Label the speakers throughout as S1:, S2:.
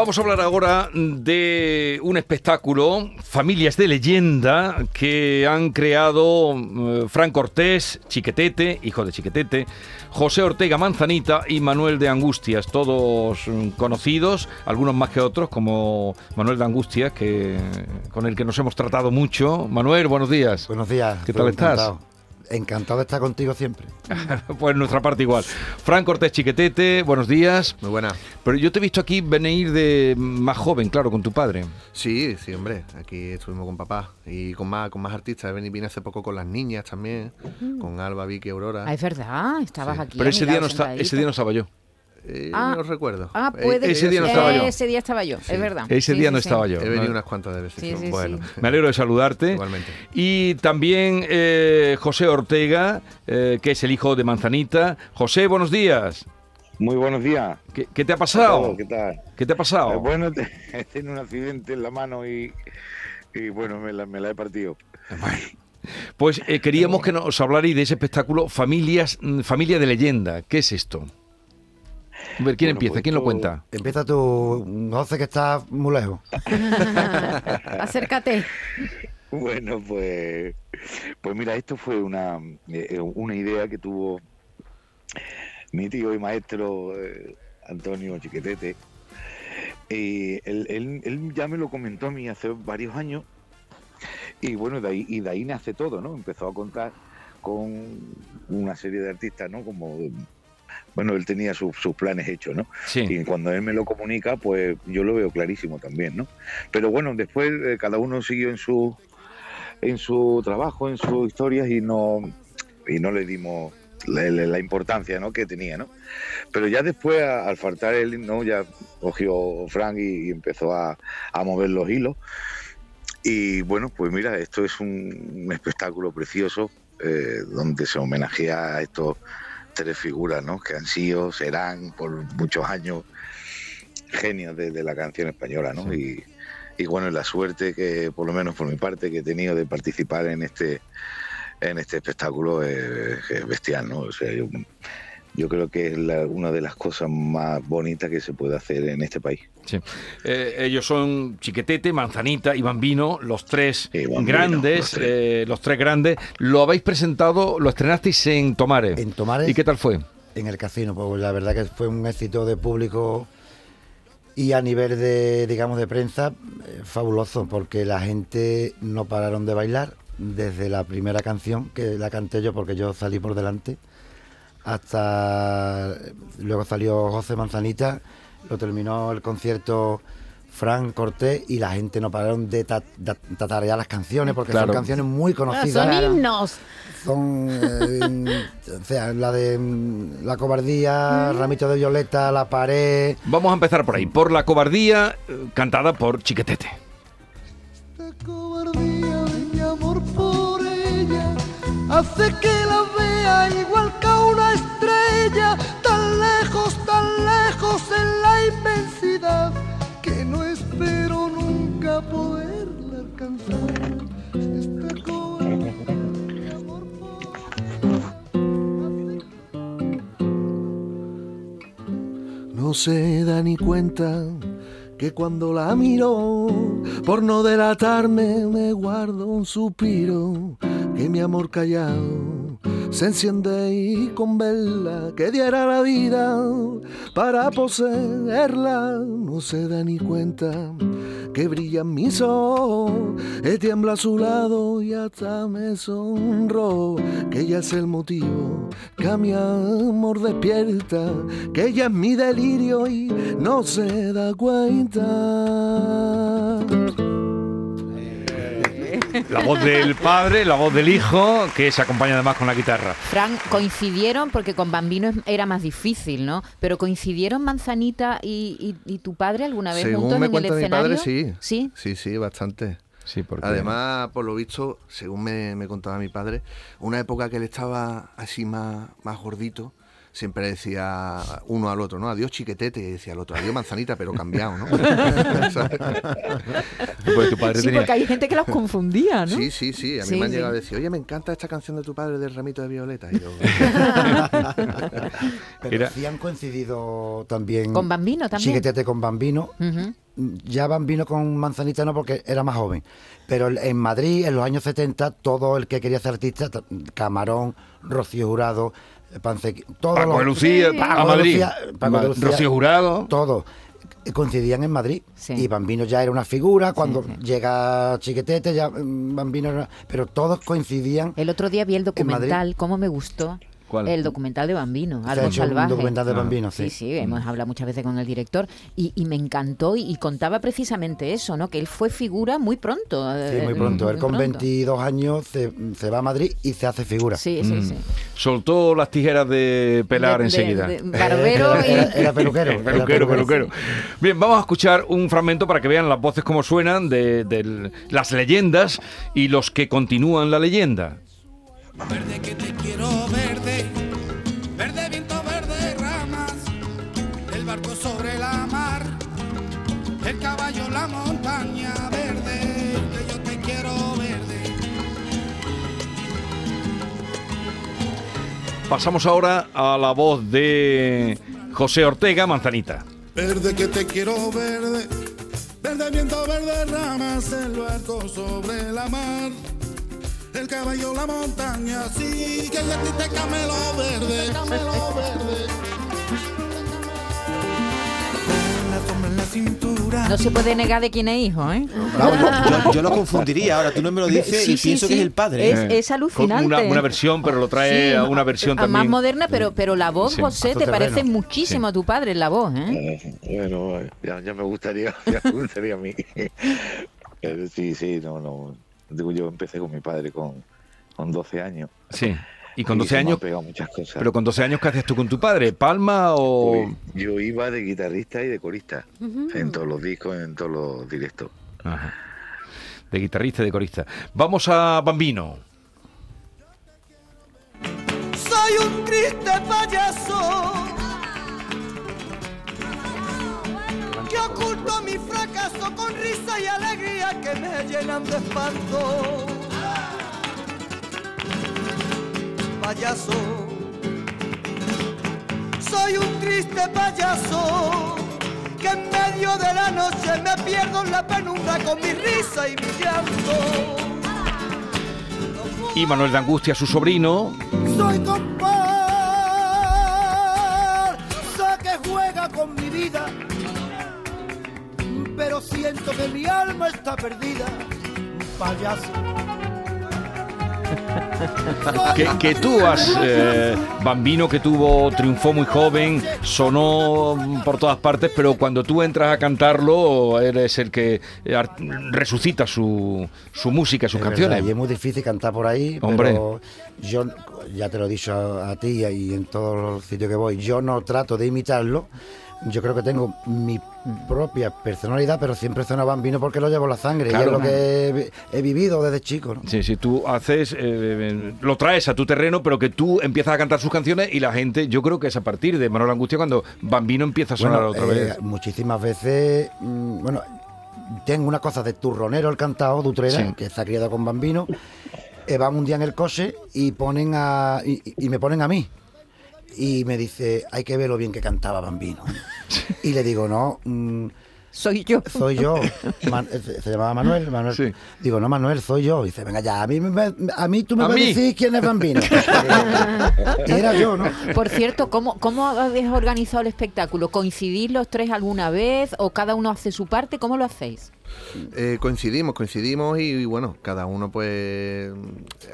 S1: Vamos a hablar ahora de un espectáculo, Familias de Leyenda, que han creado eh, Fran Cortés, Chiquetete, hijo de Chiquetete, José Ortega Manzanita y Manuel de Angustias, todos mm, conocidos, algunos más que otros, como Manuel de Angustias, que, con el que nos hemos tratado mucho. Manuel, buenos días.
S2: Buenos días.
S1: ¿Qué tal estás?
S2: Encantado. Encantado de estar contigo siempre.
S1: pues nuestra parte igual. Fran Cortés Chiquetete, buenos días.
S3: Muy buena.
S1: Pero yo te he visto aquí venir de más joven, claro, con tu padre.
S3: Sí, sí, hombre. Aquí estuvimos con papá y con más, con más artistas. Vine, vine hace poco con las niñas también, con Alba, Vicky, Aurora.
S4: Ah, es verdad, estabas
S3: Sí.
S4: aquí.
S1: Pero ese día, no está, ese día no estaba yo.
S3: Eh,
S4: Ah.
S3: no recuerdo.
S4: Ah,
S3: Eh,
S4: puede
S1: ese día no estaba yo.
S4: Ese día estaba yo, es verdad.
S1: Ese
S4: Sí,
S1: día
S4: sí,
S1: no
S4: sí.
S1: estaba yo.
S3: He venido
S1: ¿no?
S3: unas cuantas de veces.
S4: Sí, sí,
S3: bueno,
S1: Me alegro de saludarte.
S3: igualmente.
S1: Y también eh, José Ortega, eh, que es el hijo de Manzanita. José, buenos días.
S5: Muy buenos días.
S1: ¿Qué, qué te ha pasado?
S5: ¿Qué tal?
S1: ¿Qué te ha pasado?
S5: Eh, bueno, te- he tenido un accidente en la mano y, y bueno, me la, me la he partido.
S1: Pues eh, queríamos que nos hablarais de ese espectáculo Familias, mm, Familia de Leyenda. ¿Qué es esto? A ver, ¿quién
S5: Bueno,
S1: empieza?
S5: pues
S1: ¿Quién lo cuenta?
S2: Empieza tú, José, que está muy lejos.
S4: Acércate.
S5: Bueno, pues, pues mira, esto fue una, eh, una idea que tuvo mi tío y maestro eh, Antonio Chiquetete. Y él, él- él ya me lo comentó a mí hace varios años. Y bueno, de ahí, y de ahí nace todo, ¿no? Empezó a contar con una serie de artistas, ¿no? Como, bueno, él tenía sus- sus planes hechos, ¿no?
S1: Sí.
S5: Y cuando él me lo comunica, pues yo lo veo clarísimo también, ¿no? Pero bueno, después eh, cada uno siguió en su en su trabajo, en sus historias y no y no le dimos la, la- la importancia ¿no? que tenía, ¿no? Pero ya después, a- al faltar él, ¿no? Ya cogió Frank y, y empezó a, a mover los hilos. Y bueno, pues mira, esto es un, un espectáculo precioso eh, donde se homenajea a estos tres figuras, ¿no? Que han sido, serán por muchos años genios de, de la canción española, ¿no? Y, y bueno, la suerte que, por lo menos por mi parte, que he tenido de participar en este en este espectáculo es, es bestial, ¿no? O sea, yo, yo creo que es la- una de las cosas más bonitas que se puede hacer en este país.
S1: Sí. Eh, ellos son Chiquetete, Manzanita y Bambino, los tres
S5: Bambino,
S1: grandes,
S5: los tres.
S1: eh, los tres grandes. Lo habéis presentado, lo estrenasteis en Tomares.
S2: En Tomares,
S1: ¿Y qué tal fue?
S2: en el casino, pues la verdad que fue un éxito de público y a nivel de, digamos, de prensa, eh, fabuloso, porque la gente no pararon de bailar desde la primera canción, que la canté yo porque yo salí por delante, hasta luego salió José Manzanita, lo terminó el concierto Fran Cortés y la gente no pararon de ta- de tatarear las canciones porque
S1: Claro.
S2: son canciones muy
S4: Ah,
S2: conocidas.
S4: Son himnos.
S2: Son, eh, o sea, la de mm, la cobardía, Ramito de Violeta, La Pared.
S1: Vamos a empezar por ahí, por la cobardía eh, cantada por Chiquetete.
S6: Esta cobardía de mi amor por ella hace que la vea igual cuenta que cuando la miro, por no delatarme, me guardo un suspiro, que mi amor callado se enciende y con verla que diera la vida para poseerla, no se da ni cuenta que brillan mis ojos, tiembla a su lado y hasta me sonro, que ella es el motivo que a mi amor despierta, que ella es mi delirio y no se da cuenta.
S1: La voz del padre, la voz del hijo, que se acompaña además con la guitarra.
S4: Fran, coincidieron, porque con Bambino era más difícil, ¿no? Pero coincidieron Manzanita y, y- y tu padre alguna vez
S3: Según
S4: juntos
S3: me
S4: en el
S3: cuenta mi
S4: escenario.
S3: padre, sí.
S4: Sí.
S3: Sí, sí, bastante.
S1: Sí, porque...
S6: Además, por lo visto, según me, me contaba mi padre, una época que él estaba así más, más gordito, siempre decía uno al otro, ¿no? Adiós chiquetete, y decía el otro, adiós manzanita, pero cambiado, ¿no?
S1: Porque tu padre
S4: Sí,
S1: tenía...
S4: porque hay gente que los confundía, ¿no?
S6: Sí, sí, sí. A mí
S4: Sí,
S6: me han
S4: sí.
S6: llegado a decir, oye, me encanta esta canción de tu padre del ramito de violeta. Y yo,
S2: Pero
S1: Era-
S2: sí han coincidido también.
S4: Con Bambino también.
S2: Chiquetete con Bambino. Ya Bambino con Manzanita no, porque era más joven. Pero en Madrid, en los años 70, todo el que quería ser artista, Camarón, Rocío Jurado, Pancequi, todos
S1: Paco
S2: los-
S1: de Lucía,
S2: Paco
S1: a Madrid.
S2: Lucía, Paco de
S1: Ma-
S2: Lucía,
S1: Rocío Jurado.
S2: Todos coincidían en Madrid.
S4: Sí.
S2: Y Bambino ya era una figura. Cuando
S4: sí.
S2: llega Chiquetete, ya mm, Bambino era. Pero todos coincidían.
S4: El otro día vi el documental, ¿cómo me gustó?
S1: ¿Cuál?
S4: El documental de Bambino,
S2: Se ha
S4: Algo
S2: hecho un
S4: Salvaje.
S2: documental de
S1: Ah.
S2: Bambino,
S4: Sí,
S2: sí.
S4: sí, hemos hablado muchas veces con el director y, y me encantó y, y contaba precisamente eso, ¿no? Que él fue figura muy pronto.
S2: Sí,
S4: eh,
S2: muy pronto. Él con
S4: pronto.
S2: 22 años se, se va a Madrid y se hace figura.
S4: Sí, sí,
S1: Mm.
S4: sí.
S1: Soltó las tijeras de pelar
S4: De-
S1: enseguida.
S4: de- barbero
S2: era,
S4: y...
S2: era- era peluquero. era
S1: Peluquero, peluquero. Bien, vamos a escuchar un fragmento para que vean las voces como suenan de, de las leyendas y los que continúan la leyenda.
S7: Verde que te quiero barco sobre la mar, el caballo, la montaña verde, que yo te quiero verde.
S1: Pasamos ahora a la voz de José Ortega Manzanita.
S7: Verde que te quiero verde, verde viento, verde ramas, el barco sobre la mar. El caballo, la montaña, sí, que yo a ti te camelo verde, camelo verde.
S4: No se puede negar de quién es hijo, ¿eh?
S8: Vamos, yo, yo- lo confundiría. Ahora tú no me lo dices
S4: Sí,
S8: y
S4: sí,
S8: pienso
S4: sí.
S8: que es el padre.
S4: Es,
S1: Eh,
S4: es alucinante.
S1: Una, una versión, pero lo trae
S4: Sí,
S1: a una versión
S4: a
S1: también.
S4: Más moderna, pero, pero la voz,
S1: Sí.
S4: José, te parece muchísimo a tu padre la voz, ¿eh?
S5: Bueno, ya, ya me gustaría, ya me gustaría a mí. Eh, Sí, sí, no, no. Digo, yo empecé con mi padre con, con 12 años.
S1: Sí. Y con
S5: Y
S1: 12
S5: se me han
S1: años,
S5: muchas cosas.
S1: pero con 12 años, ¿qué haces tú con tu padre? ¿Palma o...?
S5: Uy, yo iba de guitarrista y de corista en todos los discos, en todos los directos.
S1: Ajá. De guitarrista y de corista. Vamos a Bambino.
S7: Soy un triste payaso que oculto mi fracaso con risa y alegría que me llenan de espanto. Payaso, soy un triste payaso que en medio de la noche me pierdo en la penumbra con mi risa y mi llanto.
S1: Y Manuel de Angustia, su sobrino.
S7: Soy compás, que juega con mi vida, pero siento que mi alma está perdida. Payaso.
S1: Que, que tú has, eh, Bambino que tuvo, triunfó muy joven, sonó por todas partes, pero cuando tú entras a cantarlo, eres el que eh, resucita su, su música, sus
S2: Es
S1: canciones.
S2: verdad, y es muy difícil cantar por ahí,
S1: Hombre.
S2: pero yo, ya te lo he dicho a, a ti y en todos los sitios que voy, yo no trato de imitarlo. Yo creo que tengo mi propia personalidad, pero siempre suena bambino porque lo llevo la sangre
S1: Claro.
S2: y es lo que he, vi- he vivido desde chico. ¿no?
S1: Sí, sí, tú haces, eh, lo traes a tu terreno, pero que tú empiezas a cantar sus canciones y la gente, yo creo que es a partir de Manuel Angustia cuando Bambino empieza a sonar
S2: Bueno,
S1: otra
S2: eh,
S1: vez.
S2: muchísimas veces, mm, bueno, tengo una cosa de turronero el cantado de Utrera,
S1: Sí.
S2: que ha criado con bambino. eh, van un día en el coche y ponen a y, y me ponen a mí. Y me dice, hay que ver lo bien que cantaba Bambino. Y le digo, no, mm,
S4: Soy yo.
S2: soy yo. Man- eh, se, llamaba Manuel, Manuel.
S1: Sí.
S2: Digo, no, Manuel, soy yo. dice, venga ya, a mí, me- a mí tú me
S1: ¿A
S2: vas a decir quién es Bambino. y era yo, ¿no?
S4: Por cierto, ¿cómo, ¿cómo habéis organizado el espectáculo? ¿Coincidís los tres alguna vez o cada uno hace su parte? ¿Cómo lo hacéis?
S6: Eh, coincidimos, coincidimos y, y bueno, cada uno pues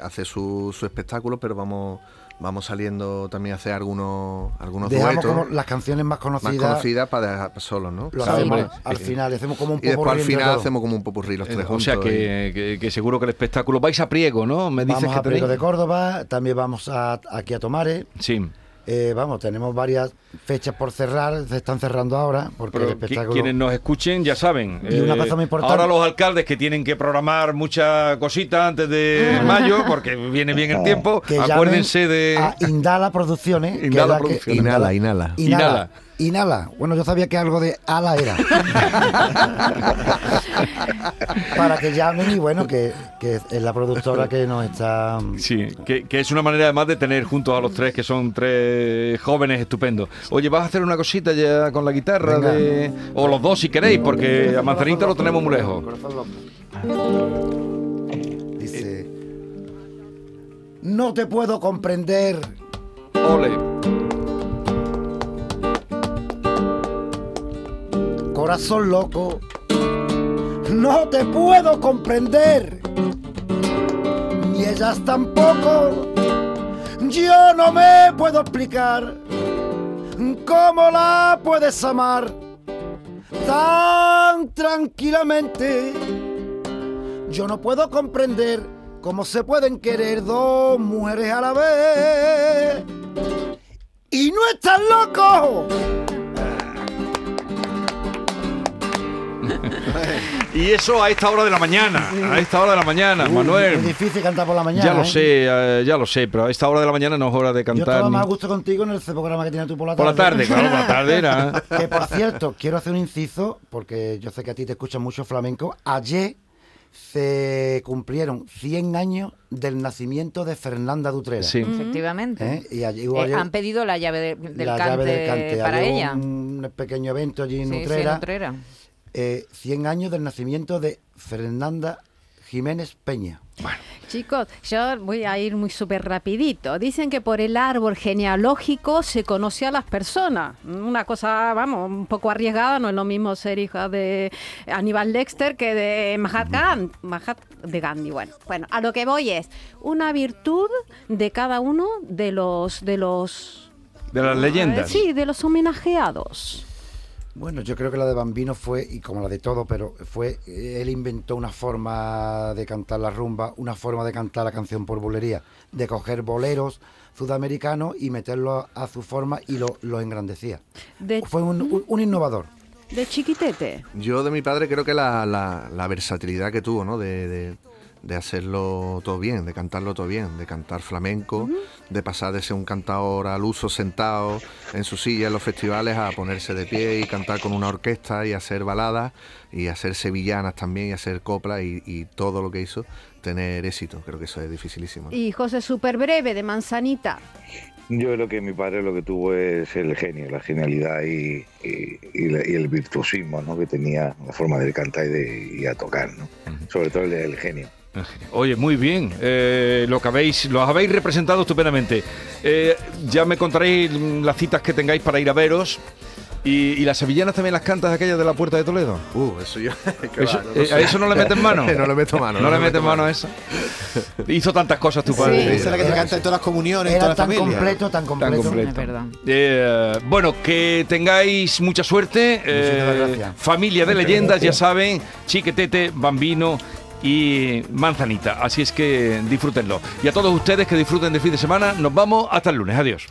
S6: hace su, su espectáculo, pero vamos vamos saliendo también a hacer algunos algunos
S2: Dejamos
S6: duetos
S2: como las canciones más
S6: más
S2: conocidas.
S6: conocidas para dejar solos, ¿no?
S2: Lo hacemos al final, hacemos como un
S6: Y después
S2: popurrí
S6: al final hacemos como un popurrí los
S1: Eh,
S6: tres
S1: o
S6: juntos.
S1: sea
S6: y-
S1: que, que- que seguro que el espectáculo vais a Priego, ¿no? Me dices
S2: Vamos
S1: que
S2: a Priego de Córdoba, también vamos a, aquí a Tomares,
S1: Sí.
S2: Eh, vamos, tenemos varias fechas por cerrar, se están cerrando ahora, porque
S1: Pero
S2: espectáculo...
S1: quienes nos escuchen ya saben. eh,
S2: Y una cosa muy importante-
S1: Ahora los alcaldes que tienen que programar muchas cositas antes de mayo, porque viene bien el tiempo,
S2: que llamen
S1: acuérdense de...
S2: a Indala Producciones.
S1: Indala
S2: es la que-
S1: Producciones.
S6: Inhala, inhala.
S2: Inhala.
S1: Inhala.
S2: Inhala. Bueno, yo sabía que algo de ala era. Para que llamen y bueno, que, que es la productora que nos está...
S1: Sí, que, que es una manera además de tener juntos a los tres, que son tres jóvenes estupendos. Oye, ¿vas a hacer una cosita ya con la guitarra?
S2: Venga.
S1: De... O los dos si queréis, porque a Manzanita lo tenemos muy lejos.
S2: Dice... No te puedo comprender
S1: Ole.
S2: Corazón loco, no te puedo comprender, ni ellas tampoco. Yo no me puedo explicar cómo la puedes amar tan tranquilamente. Yo no puedo comprender cómo se pueden querer dos mujeres a la vez. Y no estás loco.
S1: Y eso a esta hora de la mañana, a esta hora de la mañana,
S2: Es
S1: Manuel.
S2: difícil cantar por la mañana.
S1: Ya lo
S2: ¿eh?
S1: sé, eh, ya lo sé, pero a esta hora de la mañana no es hora de
S2: Yo
S1: cantar.
S2: estaba
S1: ni-
S2: más a gusto contigo en el programa que tienes tú por la
S1: Por
S2: tarde.
S1: la tarde, claro, por la tarde era.
S2: Que por cierto, quiero hacer un inciso, porque yo sé que a ti te escuchan mucho flamenco. Ayer se cumplieron 100 años del nacimiento de Fernanda Dutrera.
S1: Sí.
S4: Efectivamente.
S2: ¿eh? Y allí hubo
S4: Eh,
S2: ayer
S4: han pedido la llave de- del,
S2: la
S4: cante
S2: llave del cante.
S4: para
S2: Había
S4: ella.
S2: Un pequeño evento allí en
S4: Sí, en Utrera.
S2: Eh, 100 años del nacimiento de Fernanda Jiménez Peña.
S9: Chicos, yo voy a ir muy súper rapidito. Dicen que por el árbol genealógico se conoce a las personas. Una cosa, vamos, un poco arriesgada, no es lo mismo ser hija de Aníbal Dexter que de Mahatma de Gandhi. Bueno, bueno, a lo que voy es una virtud de cada uno de los de los
S1: De las leyendas.
S9: Eh, sí, de los homenajeados.
S2: Bueno, yo creo que la de Bambino fue, y como la de todo, pero fue, eh, él inventó una forma de cantar la rumba, una forma de cantar la canción por bulería, de coger boleros sudamericanos y meterlos a su forma y lo, lo engrandecía.
S9: De,
S2: Fue un, un- un innovador.
S9: de chiquitete.
S6: Yo de mi padre creo que la, la- la versatilidad que tuvo, ¿no? De, de- de hacerlo todo bien, de cantarlo todo bien, de cantar flamenco, de pasar de ser un cantador al uso sentado en su silla en los festivales a ponerse de pie y cantar con una orquesta y hacer baladas y hacer sevillanas también y hacer coplas y, y todo lo que hizo tener éxito. Creo que eso es dificilísimo.
S9: Y José súper breve de Manzanita.
S5: Yo creo que mi padre lo que tuvo es el genio, la genialidad y, y- y la- y el virtuosismo ¿no? que tenía, la forma de cantar y de a tocar, ¿no? sobre todo el, el genio.
S1: Oye, muy bien. eh, lo que habéis, lo habéis representado estupendamente. Eh, ya me contaréis las citas que tengáis para ir a veros. Y, y las sevillanas también las cantas aquellas de la Puerta de Toledo.
S6: Uh, eso yo... qué
S1: Eso-
S6: va, no
S1: eh. ¿A eso no le meten mano?
S6: no le meto mano.
S1: No, le metes mano a eso. Hizo tantas cosas tu padre.
S8: Esa es la que te canta en todas las comuniones, en
S2: Era
S8: toda la
S2: tan
S8: familia.
S2: completo, tan completo.
S1: completo.
S4: Es verdad.
S1: Eh, bueno, que tengáis mucha suerte. eh, familia de leyendas, ya saben, Chiquetete, Bambino y Manzanita. Así es que disfrútenlo. Y a todos ustedes que disfruten de fin de semana, nos vamos hasta el lunes. Adiós.